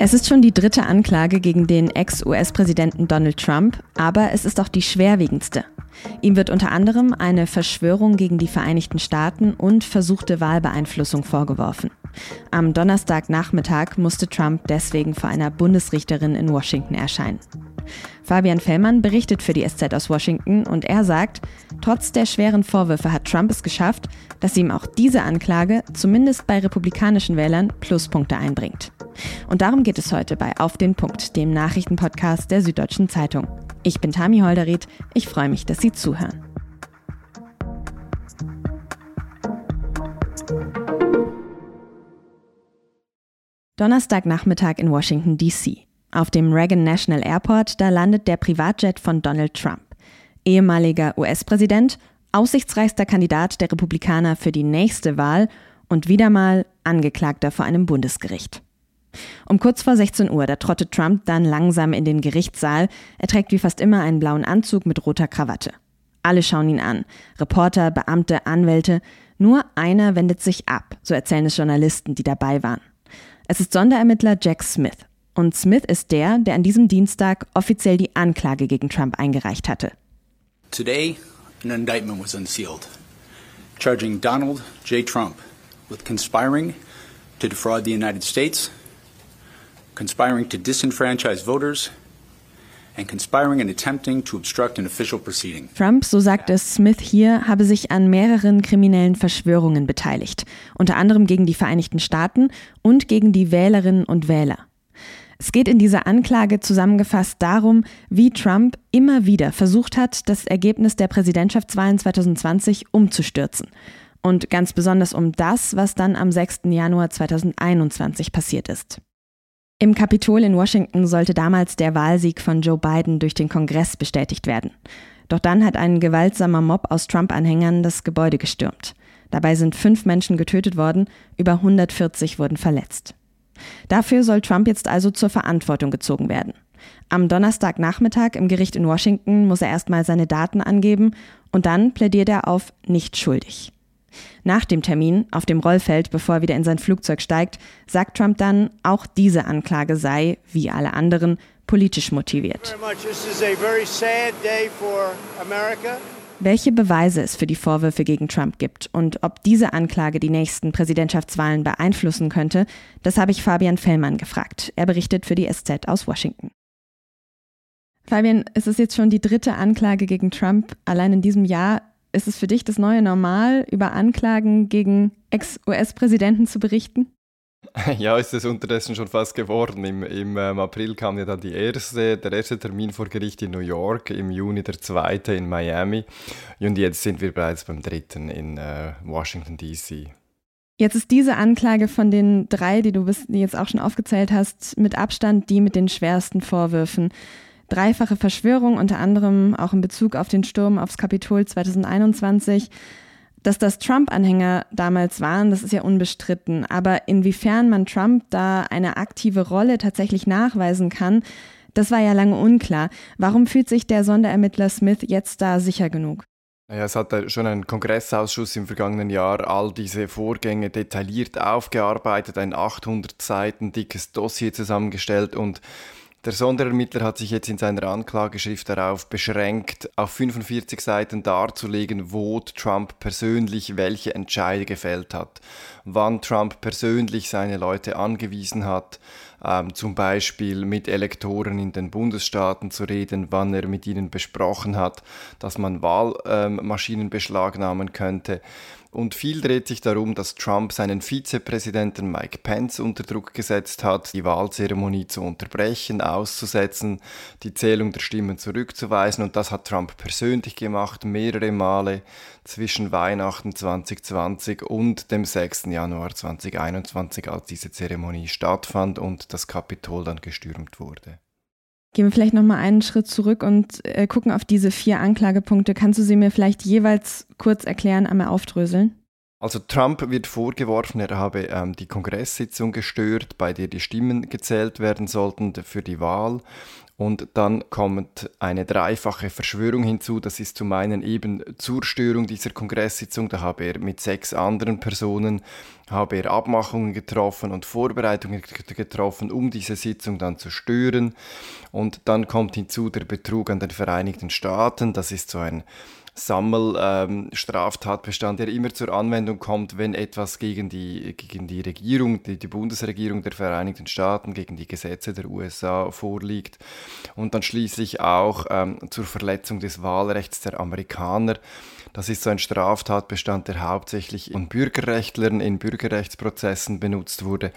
Es ist schon die dritte Anklage gegen den Ex-US-Präsidenten Donald Trump, aber es ist auch die schwerwiegendste. Ihm wird unter anderem eine Verschwörung gegen die Vereinigten Staaten und versuchte Wahlbeeinflussung vorgeworfen. Am Donnerstagnachmittag musste Trump deswegen vor einer Bundesrichterin in Washington erscheinen. Fabian Fellmann berichtet für die SZ aus Washington und er sagt, trotz der schweren Vorwürfe hat Trump es geschafft, dass ihm auch diese Anklage zumindest bei republikanischen Wählern Pluspunkte einbringt. Und darum geht es heute bei Auf den Punkt, dem Nachrichtenpodcast der Süddeutschen Zeitung. Ich bin Tami Holderried. Ich freue mich, dass Sie zuhören. Donnerstagnachmittag in Washington, D.C. Auf dem Reagan National Airport, da landet der Privatjet von Donald Trump. Ehemaliger US-Präsident, aussichtsreichster Kandidat der Republikaner für die nächste Wahl und wieder mal Angeklagter vor einem Bundesgericht. Um kurz vor 16 Uhr, da trottet Trump dann langsam in den Gerichtssaal. Er trägt wie fast immer einen blauen Anzug mit roter Krawatte. Alle schauen ihn an. Reporter, Beamte, Anwälte. Nur einer wendet sich ab, so erzählen es Journalisten, die dabei waren. Es ist Sonderermittler Jack Smith. Und Smith ist der, der an diesem Dienstag offiziell die Anklage gegen Trump eingereicht hatte. Today, an indictment was unsealed, charging Donald J. Trump with conspiring to defraud the United States conspiring to disenfranchise voters, and conspiring and attempting to obstruct an official proceeding. Trump, so sagt es Smith hier, habe sich an mehreren kriminellen Verschwörungen beteiligt, unter anderem gegen die Vereinigten Staaten und gegen die Wählerinnen und Wähler. Es geht in dieser Anklage zusammengefasst darum, wie Trump immer wieder versucht hat, das Ergebnis der Präsidentschaftswahlen 2020 umzustürzen. Und ganz besonders um das, was dann am 6. Januar 2021 passiert ist. Im Kapitol in Washington sollte damals der Wahlsieg von Joe Biden durch den Kongress bestätigt werden. Doch dann hat ein gewaltsamer Mob aus Trump-Anhängern das Gebäude gestürmt. Dabei sind fünf Menschen getötet worden, über 140 wurden verletzt. Dafür soll Trump jetzt also zur Verantwortung gezogen werden. Am Donnerstagnachmittag im Gericht in Washington muss er erstmal seine Daten angeben und dann plädiert er auf nicht schuldig. Nach dem Termin auf dem Rollfeld, bevor er wieder in sein Flugzeug steigt, sagt Trump dann, auch diese Anklage sei, wie alle anderen, politisch motiviert. Welche Beweise es für die Vorwürfe gegen Trump gibt und ob diese Anklage die nächsten Präsidentschaftswahlen beeinflussen könnte, das habe ich Fabian Fellmann gefragt. Er berichtet für die SZ aus Washington. Fabian, es ist jetzt schon die dritte Anklage gegen Trump allein in diesem Jahr. Ist es für dich das neue Normal, über Anklagen gegen Ex-US-Präsidenten zu berichten? Ja, ist es unterdessen schon fast geworden. Im, im ähm, April kam ja dann die erste, der erste Termin vor Gericht in New York, im Juni der zweite in Miami und jetzt sind wir bereits beim dritten in äh, Washington, D.C. Jetzt ist diese Anklage von den drei, die du bis, die jetzt auch schon aufgezählt hast, mit Abstand die mit den schwersten Vorwürfen dreifache Verschwörung, unter anderem auch in Bezug auf den Sturm aufs Kapitol 2021. Dass das Trump-Anhänger damals waren, das ist ja unbestritten. Aber inwiefern man Trump da eine aktive Rolle tatsächlich nachweisen kann, das war ja lange unklar. Warum fühlt sich der Sonderermittler Smith jetzt da sicher genug? Ja, es hat schon ein Kongressausschuss im vergangenen Jahr all diese Vorgänge detailliert aufgearbeitet, ein 800 Seiten dickes Dossier zusammengestellt und der Sonderermittler hat sich jetzt in seiner Anklageschrift darauf beschränkt, auf 45 Seiten darzulegen, wo Trump persönlich welche Entscheide gefällt hat, wann Trump persönlich seine Leute angewiesen hat, ähm, zum Beispiel mit Elektoren in den Bundesstaaten zu reden, wann er mit ihnen besprochen hat, dass man Wahlmaschinen ähm, beschlagnahmen könnte. Und viel dreht sich darum, dass Trump seinen Vizepräsidenten Mike Pence unter Druck gesetzt hat, die Wahlzeremonie zu unterbrechen, auszusetzen, die Zählung der Stimmen zurückzuweisen. Und das hat Trump persönlich gemacht, mehrere Male zwischen Weihnachten 2020 und dem 6. Januar 2021, als diese Zeremonie stattfand und das Kapitol dann gestürmt wurde. Gehen wir vielleicht nochmal einen Schritt zurück und äh, gucken auf diese vier Anklagepunkte. Kannst du sie mir vielleicht jeweils kurz erklären, einmal aufdröseln? Also Trump wird vorgeworfen, er habe ähm, die Kongresssitzung gestört, bei der die Stimmen gezählt werden sollten für die Wahl Und dann kommt eine dreifache Verschwörung hinzu. Das ist zum einen eben zur Störung dieser Kongresssitzung. Da habe er mit sechs anderen Personen habe er Abmachungen getroffen und Vorbereitungen getroffen, um diese Sitzung dann zu stören. Und dann kommt hinzu der Betrug an den Vereinigten Staaten. Das ist so ein Sammelstraftatbestand, ähm, der immer zur Anwendung kommt, wenn etwas gegen die, gegen die Regierung, die, die Bundesregierung der Vereinigten Staaten, gegen die Gesetze der USA vorliegt und dann schließlich auch ähm, zur Verletzung des Wahlrechts der Amerikaner. Das ist so ein Straftatbestand, der hauptsächlich von Bürgerrechtlern in Bürgerrechtsprozessen benutzt wurde,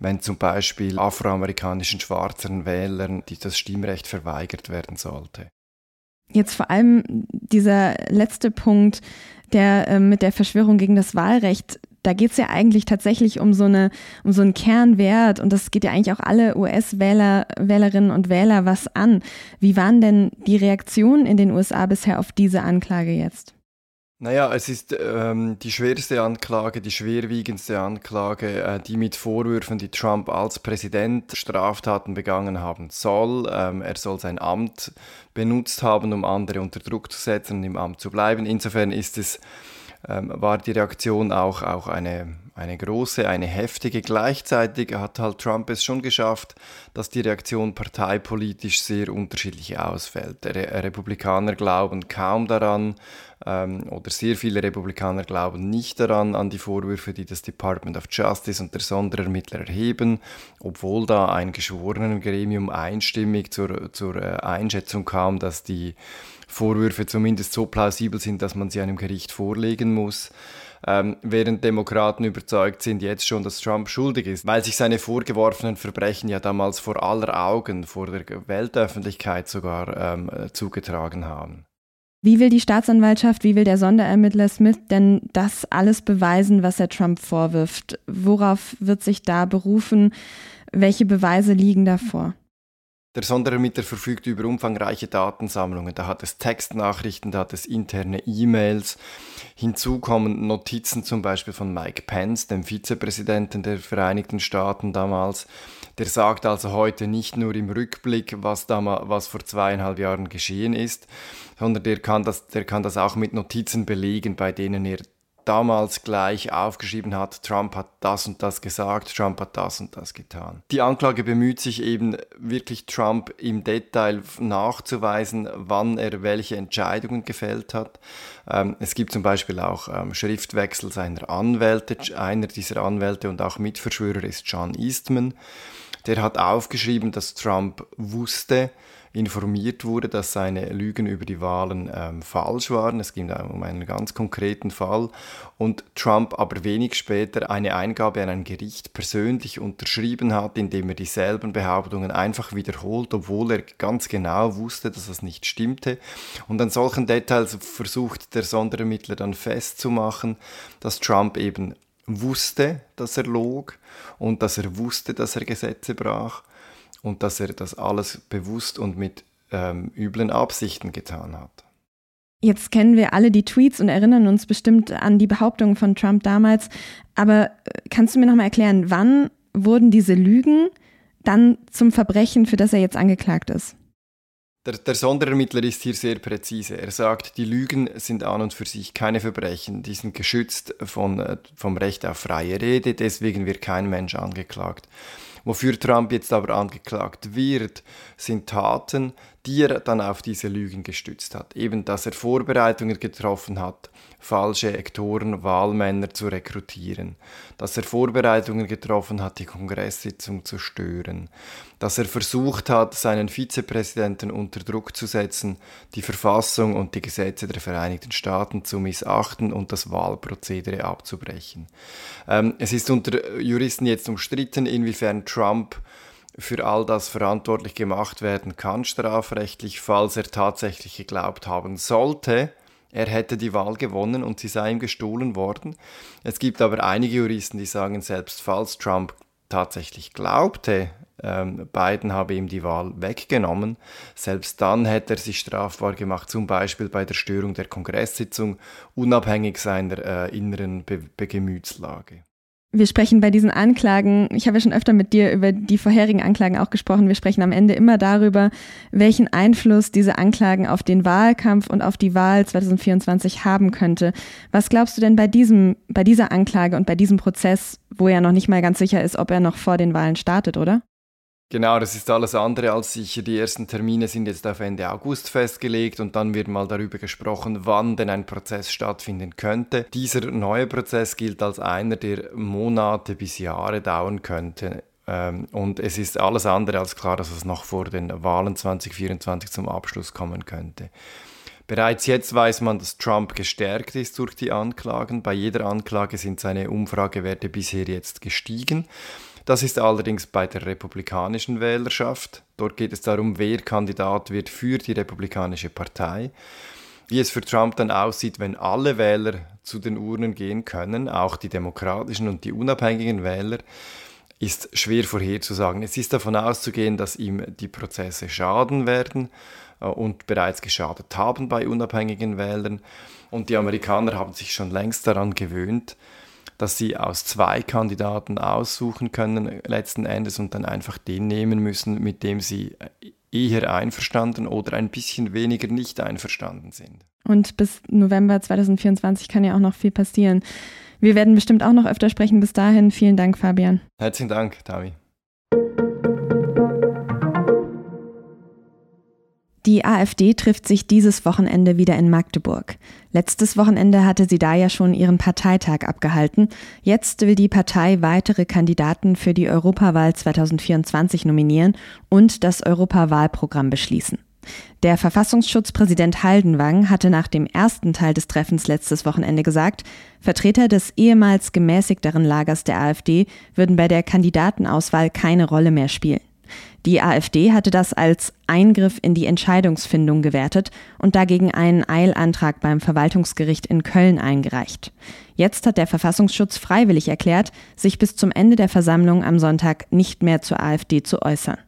wenn zum Beispiel afroamerikanischen schwarzen Wählern das Stimmrecht verweigert werden sollte. Jetzt vor allem dieser letzte Punkt, der äh, mit der Verschwörung gegen das Wahlrecht, da geht es ja eigentlich tatsächlich um so, eine, um so einen Kernwert und das geht ja eigentlich auch alle US-Wähler, Wählerinnen und Wähler was an. Wie waren denn die Reaktionen in den USA bisher auf diese Anklage jetzt? Naja, es ist ähm, die schwerste Anklage, die schwerwiegendste Anklage, äh, die mit Vorwürfen, die Trump als Präsident Straftaten begangen haben soll. Ähm, er soll sein Amt benutzt haben, um andere unter Druck zu setzen und im Amt zu bleiben. Insofern ist es, ähm, war die Reaktion auch, auch eine, eine große, eine heftige. Gleichzeitig hat halt Trump es schon geschafft, dass die Reaktion parteipolitisch sehr unterschiedlich ausfällt. Re Republikaner glauben kaum daran, ähm, oder sehr viele Republikaner glauben nicht daran, an die Vorwürfe, die das Department of Justice und der Sonderermittler erheben, obwohl da ein geschworenen Gremium einstimmig zur, zur äh, Einschätzung kam, dass die Vorwürfe zumindest so plausibel sind, dass man sie einem Gericht vorlegen muss ähm, während Demokraten überzeugt sind jetzt schon, dass Trump schuldig ist, weil sich seine vorgeworfenen Verbrechen ja damals vor aller Augen, vor der Weltöffentlichkeit sogar ähm, zugetragen haben. Wie will die Staatsanwaltschaft, wie will der Sonderermittler Smith denn das alles beweisen, was er Trump vorwirft? Worauf wird sich da berufen? Welche Beweise liegen davor? Der Sonderermittler verfügt über umfangreiche Datensammlungen. Da hat es Textnachrichten, da hat es interne E-Mails. Hinzu kommen Notizen zum Beispiel von Mike Pence, dem Vizepräsidenten der Vereinigten Staaten damals. Der sagt also heute nicht nur im Rückblick, was, damals, was vor zweieinhalb Jahren geschehen ist, sondern der kann, das, der kann das auch mit Notizen belegen, bei denen er damals gleich aufgeschrieben hat, Trump hat das und das gesagt, Trump hat das und das getan. Die Anklage bemüht sich eben wirklich Trump im Detail nachzuweisen, wann er welche Entscheidungen gefällt hat. Ähm, es gibt zum Beispiel auch ähm, Schriftwechsel seiner Anwälte. Einer dieser Anwälte und auch Mitverschwörer ist John Eastman. Der hat aufgeschrieben, dass Trump wusste, informiert wurde, dass seine Lügen über die Wahlen ähm, falsch waren. Es ging um einen ganz konkreten Fall. Und Trump aber wenig später eine Eingabe an ein Gericht persönlich unterschrieben hat, indem er dieselben Behauptungen einfach wiederholt, obwohl er ganz genau wusste, dass das nicht stimmte. Und an solchen Details versucht der Sonderermittler dann festzumachen, dass Trump eben wusste, dass er log und dass er wusste, dass er Gesetze brach und dass er das alles bewusst und mit ähm, üblen Absichten getan hat. Jetzt kennen wir alle die Tweets und erinnern uns bestimmt an die Behauptungen von Trump damals. Aber äh, kannst du mir nochmal erklären, wann wurden diese Lügen dann zum Verbrechen, für das er jetzt angeklagt ist? Der, der, Sonderermittler ist hier sehr präzise. Er sagt, die Lügen sind an und für sich keine Verbrechen. Die sind geschützt von, äh, vom Recht auf freie Rede, deswegen wird kein Mensch angeklagt. Wofür Trump jetzt aber angeklagt wird, sind Taten, die er dann auf diese Lügen gestützt hat. Eben, dass er Vorbereitungen getroffen hat, falsche Ektoren, Wahlmänner zu rekrutieren, dass er Vorbereitungen getroffen hat, die Kongresssitzung zu stören, dass er versucht hat, seinen Vizepräsidenten unter Druck zu setzen, die Verfassung und die Gesetze der Vereinigten Staaten zu missachten und das Wahlprozedere abzubrechen. Ähm, es ist unter Juristen jetzt umstritten, inwiefern Trump für all das verantwortlich gemacht werden kann, strafrechtlich, falls er tatsächlich geglaubt haben sollte, er hätte die Wahl gewonnen und sie sei ihm gestohlen worden. Es gibt aber einige Juristen, die sagen, selbst falls Trump tatsächlich glaubte, ähm, Biden habe ihm die Wahl weggenommen, selbst dann hätte er sich strafbar gemacht, zum Beispiel bei der Störung der Kongresssitzung, unabhängig seiner äh, inneren Be Be Gemütslage. Wir sprechen bei diesen Anklagen, ich habe ja schon öfter mit dir über die vorherigen Anklagen auch gesprochen, wir sprechen am Ende immer darüber, welchen Einfluss diese Anklagen auf den Wahlkampf und auf die Wahl 2024 haben könnte. Was glaubst du denn bei diesem, bei dieser Anklage und bei diesem Prozess, wo ja noch nicht mal ganz sicher ist, ob er noch vor den Wahlen startet, oder? Genau, das ist alles andere als sicher. Die ersten Termine sind jetzt auf Ende August festgelegt und dann wird mal darüber gesprochen, wann denn ein Prozess stattfinden könnte. Dieser neue Prozess gilt als einer, der Monate bis Jahre dauern könnte. Ähm, und es ist alles andere als klar, dass es noch vor den Wahlen 2024 zum Abschluss kommen könnte. Bereits jetzt weiß man, dass Trump gestärkt ist durch die Anklagen. Bei jeder Anklage sind seine Umfragewerte bisher jetzt gestiegen. Das ist allerdings bei der republikanischen Wählerschaft. Dort geht es darum, wer Kandidat wird für die republikanische Partei. Wie es für Trump dann aussieht, wenn alle Wähler zu den Urnen gehen können, auch die demokratischen und die unabhängigen Wähler, ist schwer vorherzusagen. Es ist davon auszugehen, dass ihm die Prozesse schaden werden äh, und bereits geschadet haben bei unabhängigen Wählern. Und die Amerikaner haben sich schon längst daran gewöhnt, dass sie aus zwei Kandidaten aussuchen können letzten Endes und dann einfach den nehmen müssen, mit dem sie eher einverstanden oder ein bisschen weniger nicht einverstanden sind. Und bis November 2024 kann ja auch noch viel passieren. Wir werden bestimmt auch noch öfter sprechen. Bis dahin, vielen Dank, Fabian. Herzlichen Dank, Tavi. Die AfD trifft sich dieses Wochenende wieder in Magdeburg. Letztes Wochenende hatte sie da ja schon ihren Parteitag abgehalten. Jetzt will die Partei weitere Kandidaten für die Europawahl 2024 nominieren und das Europawahlprogramm beschließen. Der Verfassungsschutzpräsident Haldenwang hatte nach dem ersten Teil des Treffens letztes Wochenende gesagt, Vertreter des ehemals gemäßigteren Lagers der AfD würden bei der Kandidatenauswahl keine Rolle mehr spielen. Die AfD hatte das als Eingriff in die Entscheidungsfindung gewertet und dagegen einen Eilantrag beim Verwaltungsgericht in Köln eingereicht. Jetzt hat der Verfassungsschutz freiwillig erklärt, sich bis zum Ende der Versammlung am Sonntag nicht mehr zur AfD zu äußern.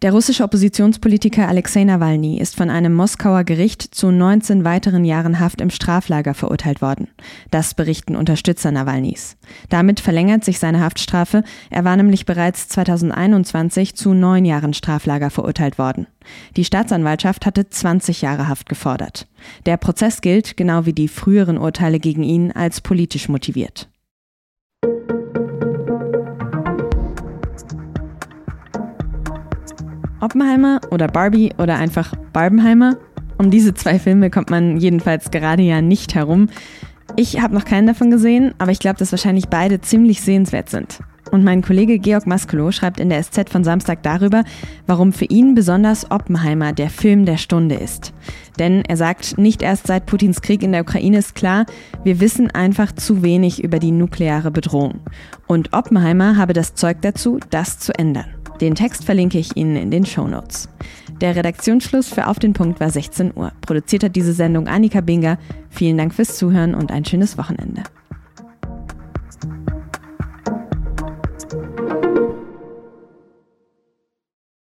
Der russische Oppositionspolitiker Alexei Nawalny ist von einem Moskauer Gericht zu 19 weiteren Jahren Haft im Straflager verurteilt worden. Das berichten Unterstützer Nawalnys. Damit verlängert sich seine Haftstrafe. Er war nämlich bereits 2021 zu neun Jahren Straflager verurteilt worden. Die Staatsanwaltschaft hatte 20 Jahre Haft gefordert. Der Prozess gilt, genau wie die früheren Urteile gegen ihn, als politisch motiviert. Oppenheimer oder Barbie oder einfach Barbenheimer. Um diese zwei Filme kommt man jedenfalls gerade ja nicht herum. Ich habe noch keinen davon gesehen, aber ich glaube, dass wahrscheinlich beide ziemlich sehenswert sind. Und mein Kollege Georg Maskelo schreibt in der SZ von Samstag darüber, warum für ihn besonders Oppenheimer der Film der Stunde ist. Denn er sagt, nicht erst seit Putins Krieg in der Ukraine ist klar, wir wissen einfach zu wenig über die nukleare Bedrohung. Und Oppenheimer habe das Zeug dazu, das zu ändern. Den Text verlinke ich Ihnen in den Show Notes. Der Redaktionsschluss für Auf den Punkt war 16 Uhr. Produziert hat diese Sendung Annika Binger. Vielen Dank fürs Zuhören und ein schönes Wochenende.